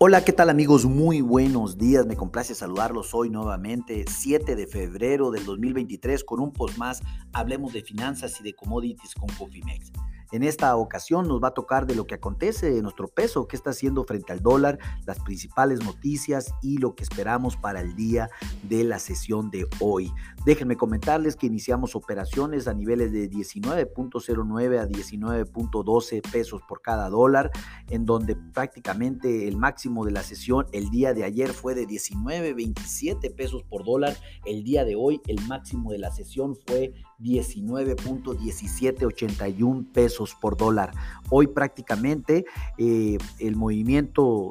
Hola, ¿qué tal amigos? Muy buenos días, me complace saludarlos hoy nuevamente, 7 de febrero del 2023, con un post más, hablemos de finanzas y de commodities con Cofimex. En esta ocasión nos va a tocar de lo que acontece en nuestro peso, qué está haciendo frente al dólar, las principales noticias y lo que esperamos para el día de la sesión de hoy. Déjenme comentarles que iniciamos operaciones a niveles de 19.09 a 19.12 pesos por cada dólar, en donde prácticamente el máximo de la sesión el día de ayer fue de 19.27 pesos por dólar, el día de hoy el máximo de la sesión fue 19.1781 pesos por dólar. Hoy prácticamente eh, el movimiento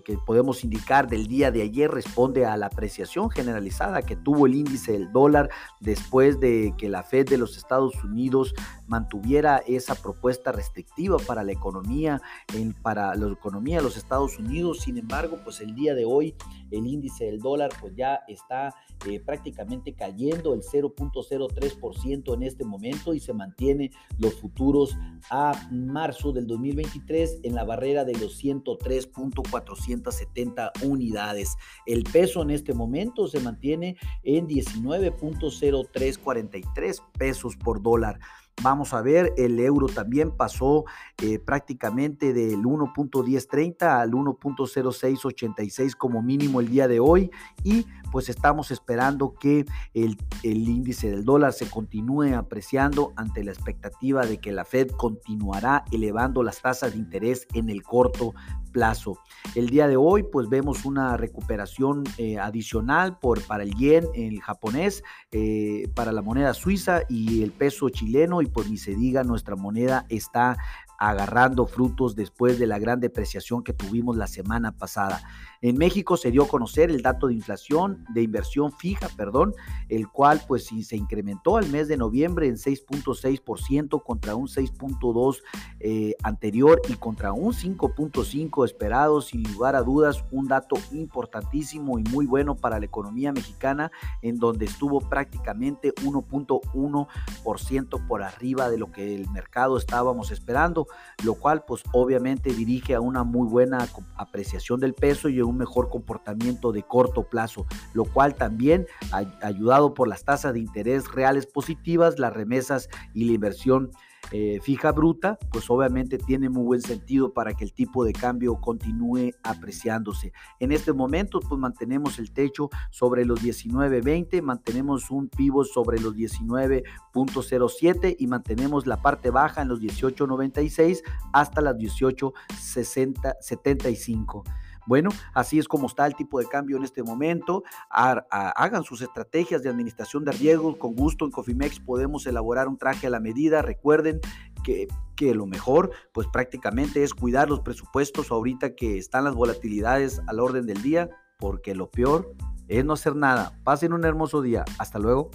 que, podemos indicar del día de ayer responde a la apreciación generalizada que tuvo el índice del dólar después de que la Fed de los Estados Unidos mantuviera esa propuesta restrictiva para la economía, en, para la economía de los Estados Unidos. Sin embargo, pues el día de hoy el índice del dólar pues ya está eh, prácticamente cayendo el 0.03% en este momento y se mantiene los futuros a marzo del 2023 en la barrera de los 103.470 unidades. El peso en este momento se mantiene en 19.0343 pesos por dólar. Vamos a ver, el euro también pasó eh, prácticamente del 1.1030 al 1.0686 como mínimo el día de hoy y pues estamos esperando que el, el, índice del dólar se continúe apreciando ante la expectativa de que la Fed continuará elevando las tasas de interés en el corto plazo. El día de hoy pues vemos una recuperación eh, adicional por, para el yen, el japonés, eh, para la moneda suiza y el peso chileno y pues ni se diga nuestra moneda está agarrando frutos después de la gran depreciación que tuvimos la semana pasada. En México se dio a conocer el dato de inflación, de inversión fija, perdón, el cual pues se incrementó al mes de noviembre en 6.6% contra un 6.2 eh, anterior y contra un 5.5 esperado, sin lugar a dudas, un dato importantísimo y muy bueno para la economía mexicana, en donde estuvo prácticamente 1.1% por arriba de lo que el mercado estábamos esperando lo cual pues obviamente dirige a una muy buena apreciación del peso y a un mejor comportamiento de corto plazo, lo cual también ayudado por las tasas de interés reales positivas, las remesas y la inversión eh, fija bruta, pues obviamente tiene muy buen sentido para que el tipo de cambio continúe apreciándose. En este momento, pues mantenemos el techo sobre los 19.20, mantenemos un pivot sobre los 19.07 y mantenemos la parte baja en los 18.96 hasta las 18.75. Bueno, así es como está el tipo de cambio en este momento. Hagan sus estrategias de administración de riesgos. Con gusto en Cofimex podemos elaborar un traje a la medida. Recuerden que, que, lo mejor, pues prácticamente es cuidar los presupuestos ahorita que están las volatilidades al orden del día, porque lo peor es no hacer nada. Pasen un hermoso día. Hasta luego.